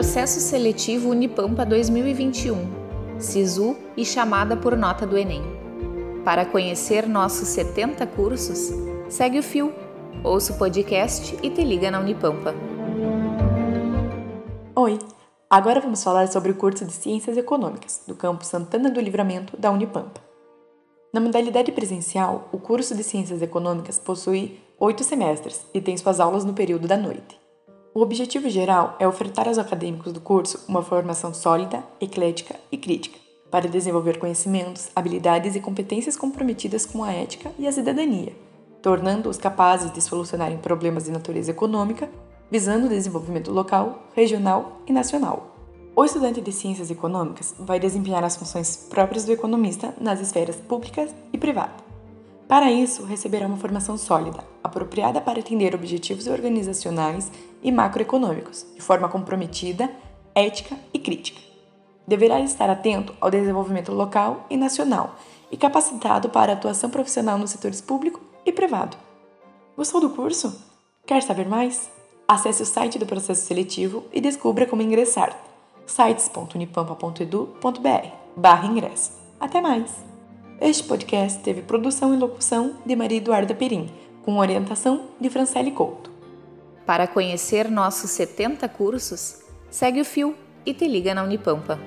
Processo Seletivo Unipampa 2021, SISU e chamada por nota do Enem. Para conhecer nossos 70 cursos, segue o fio, ouça o podcast e te liga na Unipampa. Oi! Agora vamos falar sobre o curso de Ciências Econômicas do campus Santana do Livramento da Unipampa. Na modalidade presencial, o curso de Ciências Econômicas possui oito semestres e tem suas aulas no período da noite. O objetivo geral é ofertar aos acadêmicos do curso uma formação sólida, eclética e crítica, para desenvolver conhecimentos, habilidades e competências comprometidas com a ética e a cidadania, tornando-os capazes de solucionarem problemas de natureza econômica, visando o desenvolvimento local, regional e nacional. O estudante de ciências econômicas vai desempenhar as funções próprias do economista nas esferas públicas e privadas para isso, receberá uma formação sólida, apropriada para atender objetivos organizacionais e macroeconômicos, de forma comprometida, ética e crítica. Deverá estar atento ao desenvolvimento local e nacional e capacitado para atuação profissional nos setores público e privado. Gostou do curso? Quer saber mais? Acesse o site do processo seletivo e descubra como ingressar. sites.unipampa.edu.br ingresso. Até mais! Este podcast teve produção e locução de Maria Eduarda Perim, com orientação de Francele Couto. Para conhecer nossos 70 cursos, segue o fio e te liga na Unipampa.